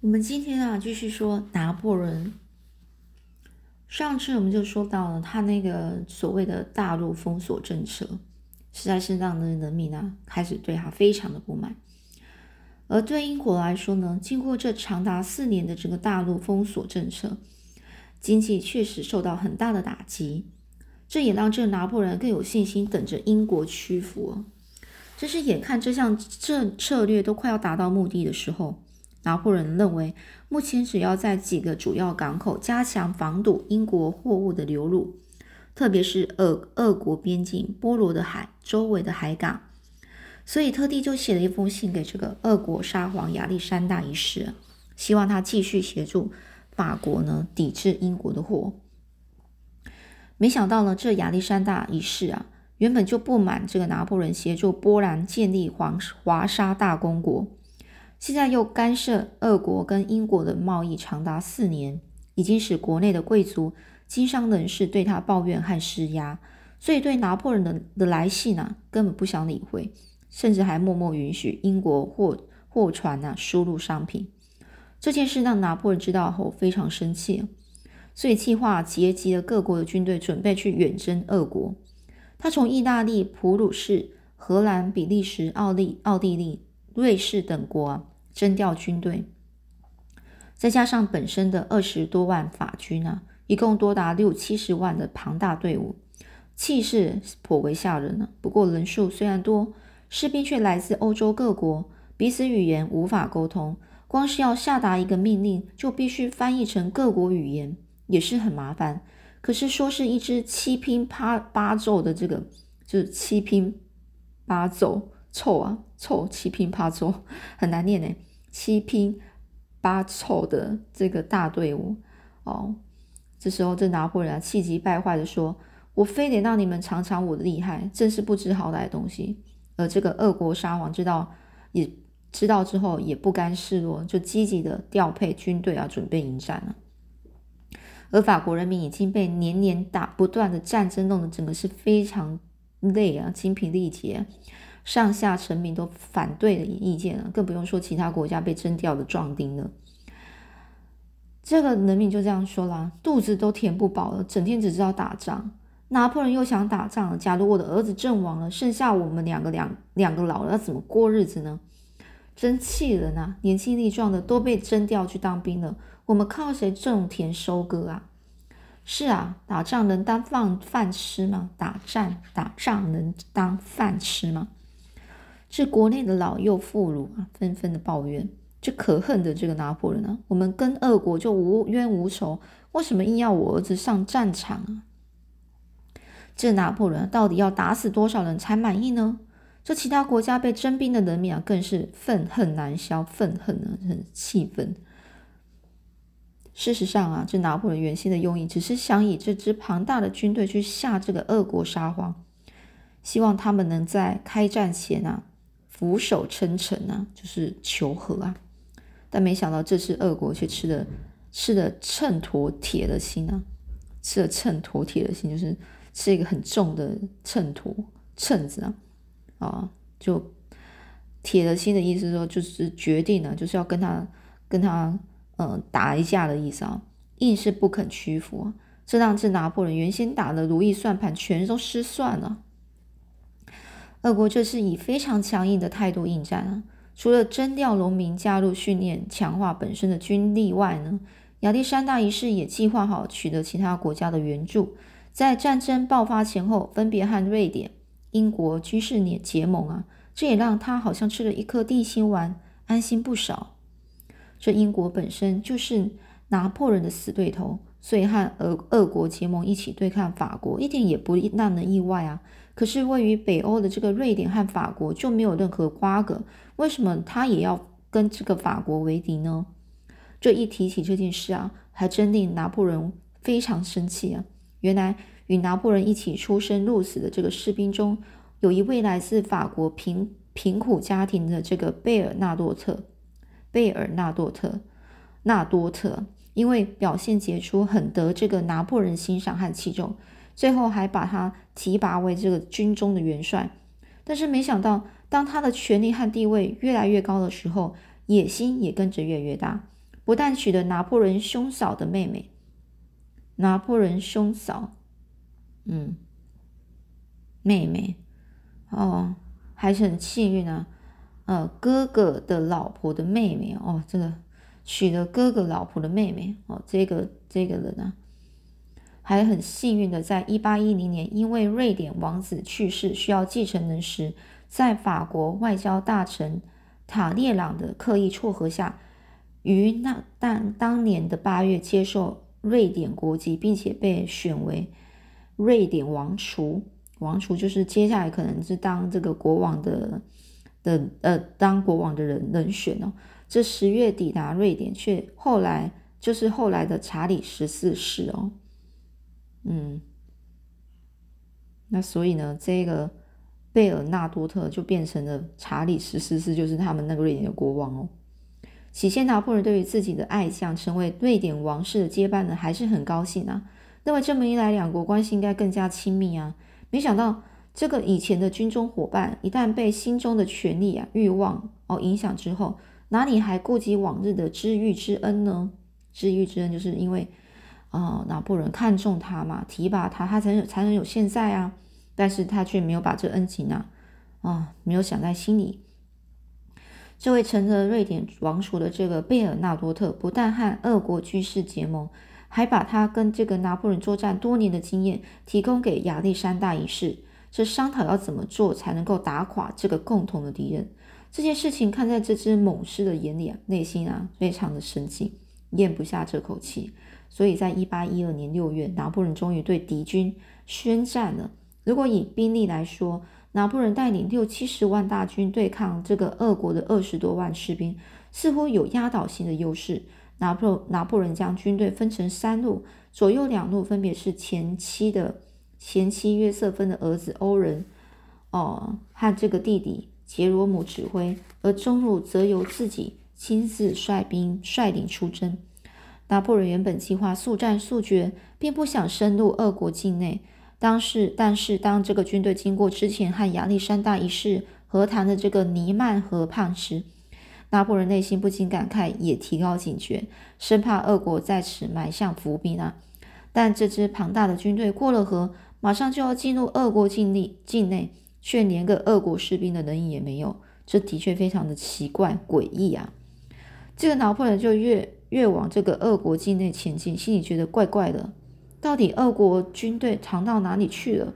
我们今天啊，继续说拿破仑。上次我们就说到了他那个所谓的大陆封锁政策，实在是让人民啊开始对他非常的不满。而对英国来说呢，经过这长达四年的这个大陆封锁政策，经济确实受到很大的打击。这也让这拿破仑更有信心，等着英国屈服。这是眼看这项这策略都快要达到目的的时候。拿破仑认为，目前只要在几个主要港口加强防堵英国货物的流入，特别是俄俄国边境波罗的海周围的海港，所以特地就写了一封信给这个俄国沙皇亚历山大一世，希望他继续协助法国呢抵制英国的货。没想到呢，这亚历山大一世啊，原本就不满这个拿破仑协助波兰建立皇华沙大公国。现在又干涉俄国跟英国的贸易长达四年，已经使国内的贵族、经商人士对他抱怨和施压，所以对拿破仑的的来信呢，根本不想理会，甚至还默默允许英国货货船呢输入商品。这件事让拿破仑知道后非常生气，所以计划结了各国的军队，准备去远征俄国。他从意大利、普鲁士、荷兰、比利时、奥利、奥地利。瑞士等国征调军队，再加上本身的二十多万法军啊，一共多达六七十万的庞大队伍，气势颇为吓人呢。不过人数虽然多，士兵却来自欧洲各国，彼此语言无法沟通，光是要下达一个命令，就必须翻译成各国语言，也是很麻烦。可是说是一支七拼八八奏的这个，就是七拼八奏。臭啊臭，七拼八凑，很难念呢。七拼八凑的这个大队伍哦，这时候这拿破仑气急败坏的说：“我非得让你们尝尝我的厉害，真是不知好歹的东西。”而这个俄国沙皇知道，也知道之后也不甘示弱，就积极的调配军队啊，准备迎战了。而法国人民已经被年年打不断的战争弄得整个是非常累啊，精疲力竭。上下臣民都反对的意见了，更不用说其他国家被征调的壮丁了。这个人民就这样说啦，肚子都填不饱了，整天只知道打仗。拿破仑又想打仗了。假如我的儿子阵亡了，剩下我们两个两两个老了，要怎么过日子呢？真气人啊！年轻力壮的都被征调去当兵了，我们靠谁种田收割啊？是啊，打仗能当饭饭吃吗？打仗打仗能当饭吃吗？是国内的老幼妇孺啊，纷纷的抱怨：这可恨的这个拿破仑啊！我们跟俄国就无冤无仇，为什么硬要我儿子上战场啊？这拿破仑到底要打死多少人才满意呢？这其他国家被征兵的人民啊，更是愤恨难消，愤恨啊，很气愤。事实上啊，这拿破仑原先的用意只是想以这支庞大的军队去吓这个俄国沙皇，希望他们能在开战前啊。俯首称臣啊，就是求和啊，但没想到这次俄国却吃了吃了秤砣铁了心啊，吃了秤砣铁了心，就是吃一个很重的秤砣秤子啊，啊，就铁了心的意思说就是决定了，就是要跟他跟他嗯打一架的意思啊，硬是不肯屈服啊，这让这拿破仑原先打的如意算盘全都失算了。俄国这次以非常强硬的态度应战啊！除了征调农民加入训练、强化本身的军力外呢，亚历山大一世也计划好取得其他国家的援助，在战争爆发前后分别和瑞典、英国军事联结盟啊！这也让他好像吃了一颗定心丸，安心不少。这英国本身就是拿破仑的死对头，所以和俄俄国结盟一起对抗法国，一点也不让人意外啊！可是位于北欧的这个瑞典和法国就没有任何瓜葛，为什么他也要跟这个法国为敌呢？这一提起这件事啊，还真令拿破仑非常生气啊！原来与拿破仑一起出生入死的这个士兵中，有一位来自法国贫贫苦家庭的这个贝尔纳多特，贝尔纳多特，纳多特，因为表现杰出，很得这个拿破仑欣赏和器重。最后还把他提拔为这个军中的元帅，但是没想到，当他的权力和地位越来越高的时候，野心也跟着越来越大。不但娶了拿破仑兄嫂的妹妹，拿破仑兄嫂，嗯，妹妹，哦，还是很幸运啊，呃，哥哥的老婆的妹妹哦，这个娶了哥哥老婆的妹妹哦，这个这个人呢，还很幸运的，在一八一零年，因为瑞典王子去世需要继承人时，在法国外交大臣塔列朗的刻意撮合下。于那当当年的八月接受瑞典国籍，并且被选为瑞典王储。王储就是接下来可能是当这个国王的的呃当国王的人人选哦。这十月抵达瑞典，却后来就是后来的查理十四世哦。嗯，那所以呢，这个贝尔纳多特就变成了查理十四世，就是他们那个瑞典的国王哦。起先，拿破仑对于自己的爱将成为瑞典王室的接班人还是很高兴啊，认为这么一来，两国关系应该更加亲密啊。没想到，这个以前的军中伙伴，一旦被心中的权力啊、欲望哦影响之后，哪里还顾及往日的知遇之恩呢？知遇之恩，就是因为啊，拿破仑看中他嘛，提拔他，他才能才能有现在啊。但是他却没有把这恩情啊啊，没有想在心里。这位承着瑞典王储的这个贝尔纳多特，不但和俄国军事结盟，还把他跟这个拿破仑作战多年的经验提供给亚历山大一世，这商讨要怎么做才能够打垮这个共同的敌人。这件事情看在这只猛狮的眼里啊，内心啊非常的生气，咽不下这口气。所以在一八一二年六月，拿破仑终于对敌军宣战了。如果以兵力来说，拿破仑带领六七十万大军对抗这个俄国的二十多万士兵，似乎有压倒性的优势。拿破拿破仑将军队分成三路，左右两路分别是前妻的前妻约瑟芬的儿子欧仁，哦，和这个弟弟杰罗姆指挥，而中路则由自己亲自率兵率领出征。拿破仑原本计划速战速决，并不想深入俄国境内。当时，但是当这个军队经过之前和亚历山大一世和谈的这个尼曼河畔时，拿破仑内心不禁感慨，也提高警觉，生怕俄国在此埋下伏笔呢。但这支庞大的军队过了河，马上就要进入俄国境内，境内却连个俄国士兵的人影也没有，这的确非常的奇怪诡异啊！这个拿破仑就越越往这个俄国境内前进，心里觉得怪怪的。到底俄国军队藏到哪里去了？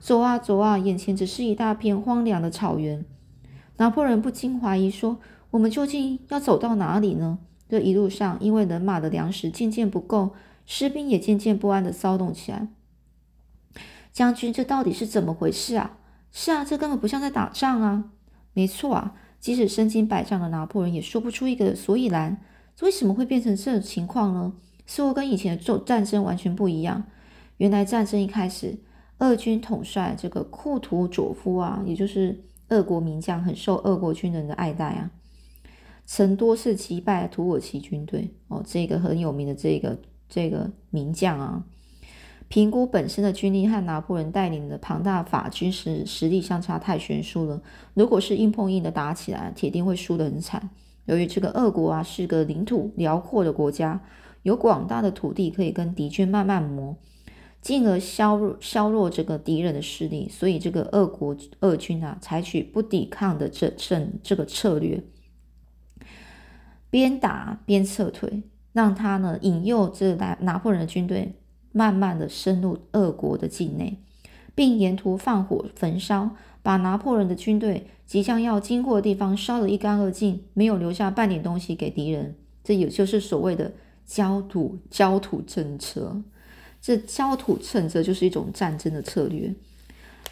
走啊走啊，眼前只是一大片荒凉的草原。拿破仑不禁怀疑说：“我们究竟要走到哪里呢？”这一路上，因为人马的粮食渐渐不够，士兵也渐渐不安的骚动起来。将军，这到底是怎么回事啊？是啊，这根本不像在打仗啊！没错啊，即使身经百战的拿破仑也说不出一个所以然。为什么会变成这种情况呢？似乎跟以前的战战争完全不一样。原来战争一开始，俄军统帅这个库图佐夫啊，也就是俄国名将，很受俄国军人的爱戴啊，曾多次击败土耳其军队。哦，这个很有名的这个这个名将啊，评估本身的军力和拿破仑带领的庞大法军实实力相差太悬殊了。如果是硬碰硬的打起来，铁定会输得很惨。由于这个俄国啊是个领土辽阔的国家。有广大的土地可以跟敌军慢慢磨，进而削弱削弱这个敌人的势力，所以这个俄国俄军啊，采取不抵抗的这这这个策略，边打边撤退，让他呢引诱这拿拿破仑的军队慢慢的深入俄国的境内，并沿途放火焚烧，把拿破仑的军队即将要经过的地方烧得一干二净，没有留下半点东西给敌人。这也就是所谓的。焦土焦土政策，这焦土政策就是一种战争的策略。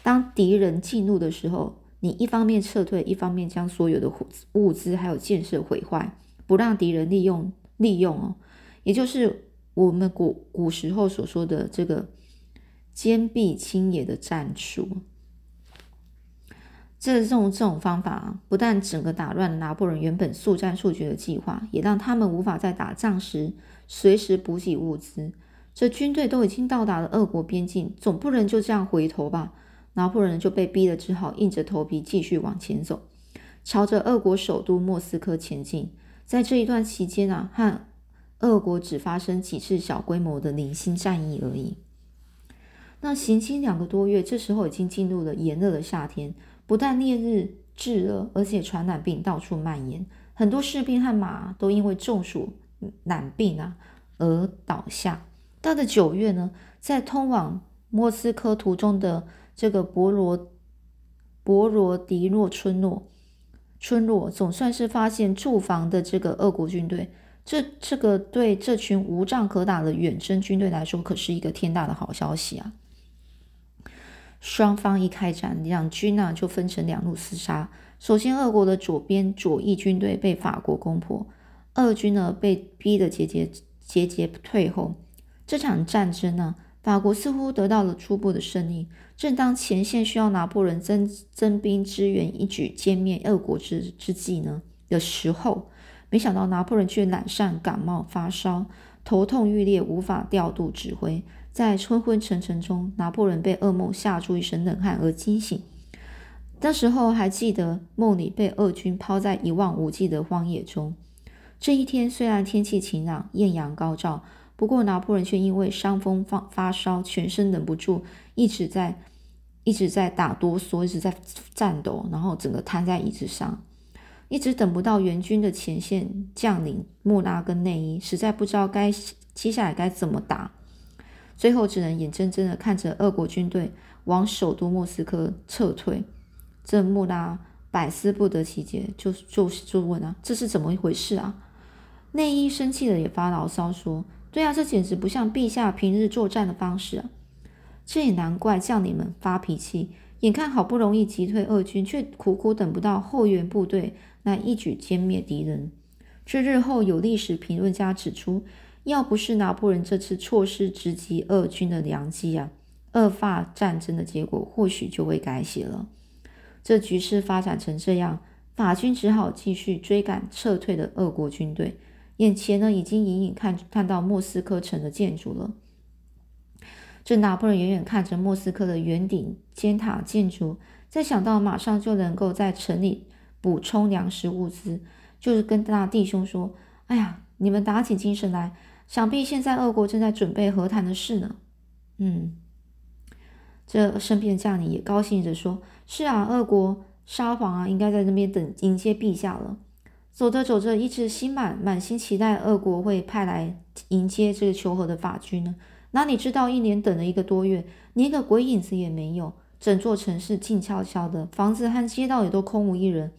当敌人进入的时候，你一方面撤退，一方面将所有的物资还有建设毁坏，不让敌人利用利用哦，也就是我们古古时候所说的这个坚壁清野的战术。这这种这种方法，不但整个打乱拿破仑原本速战速决的计划，也让他们无法在打仗时随时补给物资。这军队都已经到达了俄国边境，总不能就这样回头吧？拿破仑就被逼得只好硬着头皮继续往前走，朝着俄国首都莫斯科前进。在这一段期间啊，和俄国只发生几次小规模的零星战役而已。那行经两个多月，这时候已经进入了炎热的夏天，不但烈日炙热，而且传染病到处蔓延，很多士兵和马都因为中暑、染病啊而倒下。到了九月呢，在通往莫斯科途中的这个博罗博罗迪诺村落，村落总算是发现驻防的这个俄国军队。这这个对这群无仗可打的远征军队来说，可是一个天大的好消息啊！双方一开战，两军呢就分成两路厮杀。首先，俄国的左边左翼军队被法国攻破，俄军呢被逼得节节节节退后。这场战争呢，法国似乎得到了初步的胜利。正当前线需要拿破仑增增兵支援，一举歼灭俄国之之际呢的时候，没想到拿破仑却染上感冒发烧，头痛欲裂，无法调度指挥。在昏昏沉沉中，拿破仑被噩梦吓出一身冷汗而惊醒。那时候还记得梦里被俄军抛在一望无际的荒野中。这一天虽然天气晴朗，艳阳高照，不过拿破仑却因为伤风发发烧，全身忍不住一直在一直在打哆嗦，一直在颤抖，然后整个瘫在椅子上，一直等不到援军的前线将领穆拉跟内伊，实在不知道该接下来该怎么打。最后只能眼睁睁的看着俄国军队往首都莫斯科撤退，这穆拉百思不得其解，就就就问啊，这是怎么一回事啊？内伊生气的也发牢骚说：“对啊，这简直不像陛下平日作战的方式啊！”这也难怪将领们发脾气，眼看好不容易击退俄军，却苦苦等不到后援部队来一举歼灭敌人。这日后有历史评论家指出。要不是拿破仑这次错失直击俄军的良机啊，俄法战争的结果或许就会改写了。这局势发展成这样，法军只好继续追赶撤退的俄国军队。眼前呢，已经隐隐看看到莫斯科城的建筑了。这拿破仑远远看着莫斯科的圆顶尖塔建筑，再想到马上就能够在城里补充粮食物资，就是跟大弟兄说：“哎呀，你们打起精神来！”想必现在俄国正在准备和谈的事呢。嗯，这身边的将领也高兴着说：“是啊，俄国沙皇啊，应该在那边等迎接陛下了。”走着走着，一直心满满心期待俄国会派来迎接这个求和的法军呢。哪里知道一连等了一个多月，连个鬼影子也没有，整座城市静悄悄的，房子和街道也都空无一人，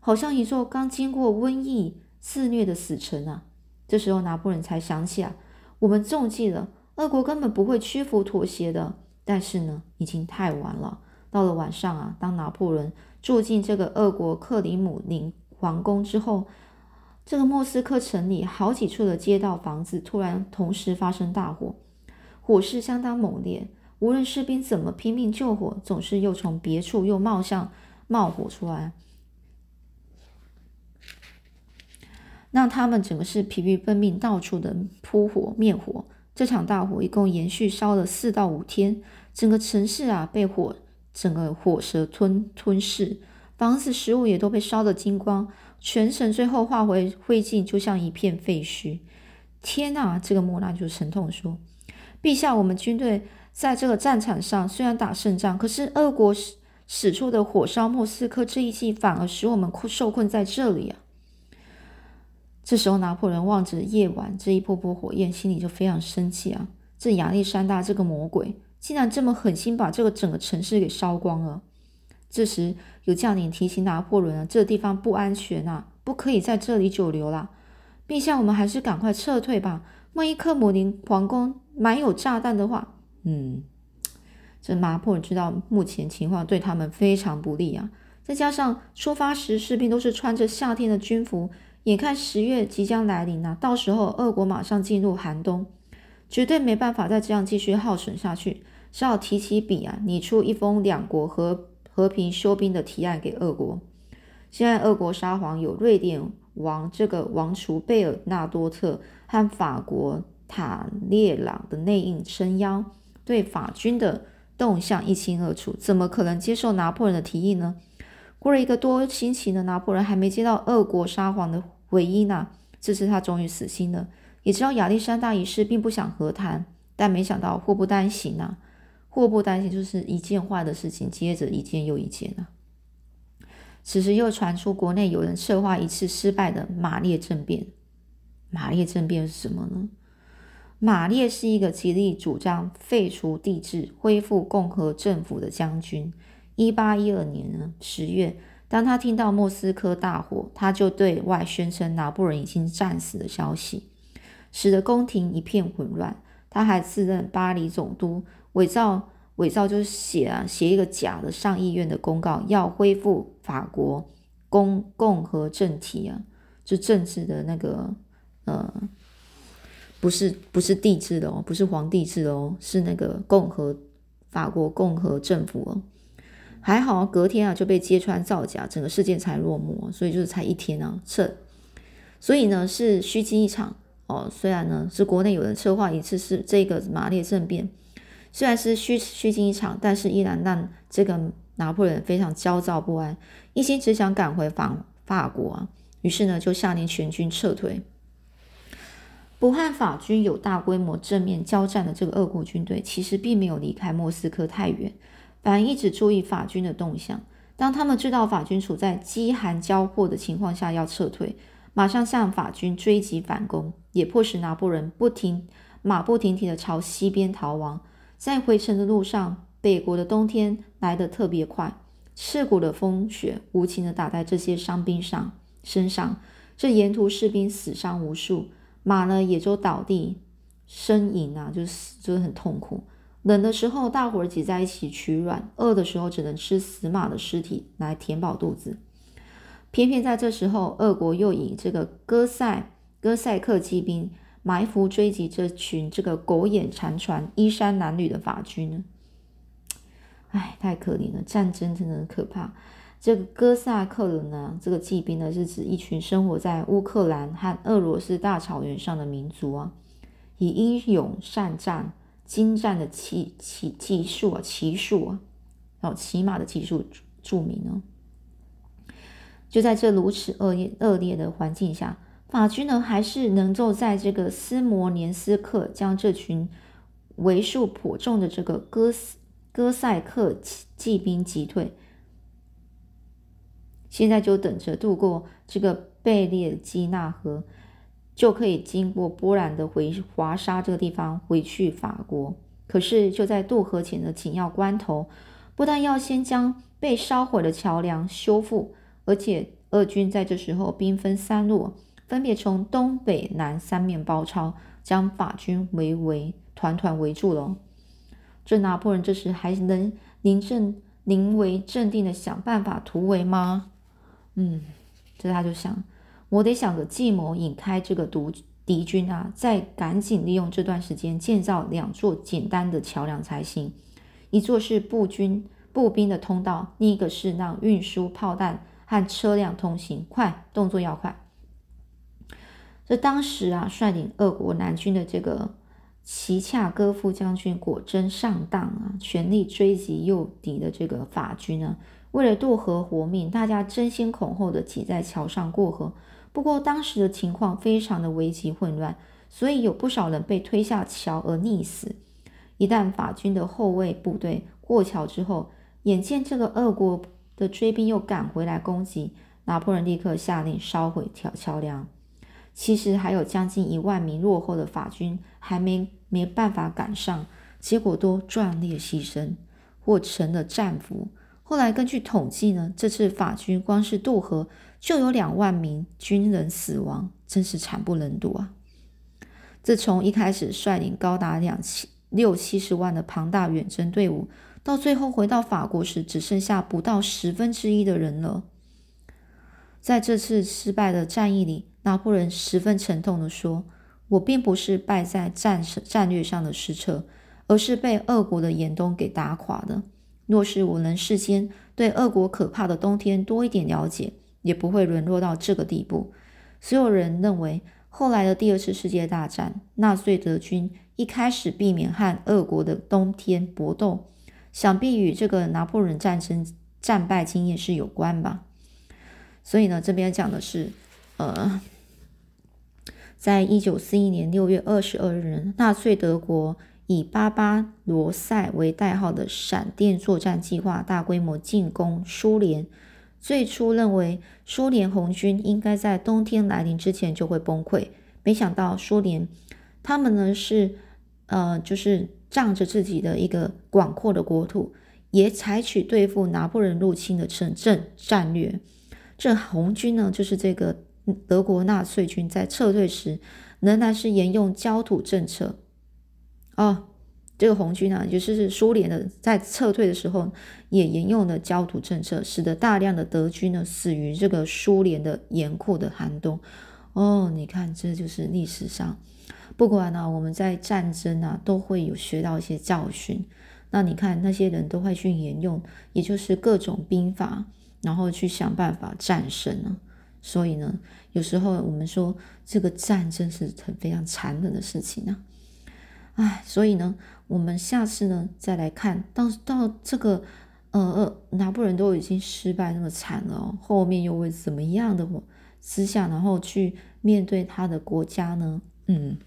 好像一座刚经过瘟疫肆虐的死城啊。这时候，拿破仑才想起啊，我们中计了，俄国根本不会屈服妥协的。但是呢，已经太晚了。到了晚上啊，当拿破仑住进这个俄国克里姆林皇宫之后，这个莫斯科城里好几处的街道房子突然同时发生大火，火势相当猛烈。无论士兵怎么拼命救火，总是又从别处又冒向冒火出来。让他们整个是疲于奔命，到处的扑火灭火。这场大火一共延续烧了四到五天，整个城市啊被火整个火舌吞吞噬，房子、食物也都被烧得精光，全城最后化为灰烬，就像一片废墟。天呐！这个莫拉就沉痛说：“陛下，我们军队在这个战场上虽然打胜仗，可是俄国使使出的火烧莫斯科这一计，反而使我们困受困在这里啊！”这时候，拿破仑望着夜晚这一波波火焰，心里就非常生气啊！这亚历山大这个魔鬼，竟然这么狠心把这个整个城市给烧光了。这时，有将领提醒拿破仑啊，这地方不安全啊，不可以在这里久留啦。陛下，我们还是赶快撤退吧。万一克姆林皇宫埋有炸弹的话，嗯，这拿破仑知道目前情况对他们非常不利啊。再加上出发时士兵都是穿着夏天的军服。眼看十月即将来临啊，到时候俄国马上进入寒冬，绝对没办法再这样继续耗损下去，只好提起笔啊，拟出一封两国和和平休兵的提案给俄国。现在俄国沙皇有瑞典王这个王储贝尔纳多特和法国塔列朗的内应撑腰，对法军的动向一清二楚，怎么可能接受拿破仑的提议呢？过了一个多星期呢，拿破仑还没接到俄国沙皇的。唯一呢，这次他终于死心了，也知道亚历山大一世并不想和谈，但没想到祸不单行啊！祸不单行就是一件坏的事情接着一件又一件啊！此时又传出国内有人策划一次失败的马列政变。马列政变是什么呢？马列是一个极力主张废除帝制、恢复共和政府的将军。一八一二年呢十月，当他听到莫斯科大火，他就对外宣称拿破仑已经战死的消息，使得宫廷一片混乱。他还自任巴黎总督，伪造伪造就是写啊写一个假的上议院的公告，要恢复法国共共和政体啊，就政治的那个呃，不是不是帝制的哦，不是皇帝制的哦，是那个共和法国共和政府哦。还好，隔天啊就被揭穿造假，整个事件才落幕。所以就是才一天啊，撤。所以呢是虚惊一场哦。虽然呢是国内有人策划一次是这个马列政变，虽然是虚虚惊一场，但是依然让这个拿破仑非常焦躁不安，一心只想赶回法法国啊。于是呢就下令全军撤退。不和法军有大规模正面交战的这个俄国军队，其实并没有离开莫斯科太远。反而一直注意法军的动向。当他们知道法军处在饥寒交迫的情况下要撤退，马上向法军追击反攻，也迫使拿破仑不停马不停蹄地朝西边逃亡。在回程的路上，北国的冬天来得特别快，刺骨的风雪无情地打在这些伤兵上身上，这沿途士兵死伤无数，马呢也就倒地呻吟啊，就是就是很痛苦。冷的时候，大伙儿挤在一起取暖；饿的时候，只能吃死马的尸体来填饱肚子。偏偏在这时候，俄国又以这个哥塞哥塞克骑兵埋伏追击这群这个狗眼残喘、衣衫褴褛的法军呢。唉，太可怜了！战争真的很可怕。这个哥萨克人呢，这个骑兵呢，是指一群生活在乌克兰和俄罗斯大草原上的民族啊，以英勇善战。精湛的骑骑技术啊，骑术啊，然后骑马的技术著名呢。就在这如此恶劣恶劣的环境下，法军呢还是能够在这个斯摩连斯克将这群为数颇众的这个哥斯哥塞克骑兵击退。现在就等着渡过这个贝列基纳河。就可以经过波兰的回华沙这个地方回去法国。可是就在渡河前的紧要关头，不但要先将被烧毁的桥梁修复，而且俄军在这时候兵分三路，分别从东北南三面包抄，将法军围围团团围住了。这拿破仑这时还能临阵临危镇定的想办法突围吗？嗯，这他就想。我得想个计谋引开这个毒敌军啊，再赶紧利用这段时间建造两座简单的桥梁才行。一座是步军步兵的通道，另一个是让运输炮弹和车辆通行。快，动作要快！这当时啊，率领俄国南军的这个齐恰戈夫将军果真上当啊，全力追击诱敌的这个法军呢。为了渡河活命，大家争先恐后的挤在桥上过河。不过当时的情况非常的危急混乱，所以有不少人被推下桥而溺死。一旦法军的后卫部队过桥之后，眼见这个俄国的追兵又赶回来攻击，拿破仑立刻下令烧毁桥桥梁。其实还有将近一万名落后的法军还没没办法赶上，结果都壮烈牺牲或成了战俘。后来根据统计呢，这次法军光是渡河。就有两万名军人死亡，真是惨不忍睹啊！自从一开始率领高达两七六七十万的庞大远征队伍，到最后回到法国时，只剩下不到十分之一的人了。在这次失败的战役里，拿破仑十分沉痛地说：“我并不是败在战战略上的失策，而是被俄国的严冬给打垮的。若是我能事先对俄国可怕的冬天多一点了解，”也不会沦落到这个地步。所有人认为，后来的第二次世界大战，纳粹德军一开始避免和俄国的冬天搏斗，想必与这个拿破仑战争战败经验是有关吧。所以呢，这边讲的是，呃，在一九四一年六月二十二日，纳粹德国以巴巴罗塞为代号的闪电作战计划大规模进攻苏联。最初认为苏联红军应该在冬天来临之前就会崩溃，没想到苏联他们呢是呃就是仗着自己的一个广阔的国土，也采取对付拿破仑入侵的城镇战略。这红军呢就是这个德国纳粹军在撤退时仍然是沿用焦土政策哦。这个红军啊，也就是苏联的，在撤退的时候也沿用了焦土政策，使得大量的德军呢死于这个苏联的严酷的寒冬。哦，你看，这就是历史上，不管呢我们在战争啊都会有学到一些教训。那你看那些人都会去沿用，也就是各种兵法，然后去想办法战胜呢。所以呢，有时候我们说这个战争是很非常残忍的事情呢。唉，所以呢。我们下次呢再来看到到这个呃呃拿破仑都已经失败那么惨了，后面又会怎么样的思想，然后去面对他的国家呢？嗯，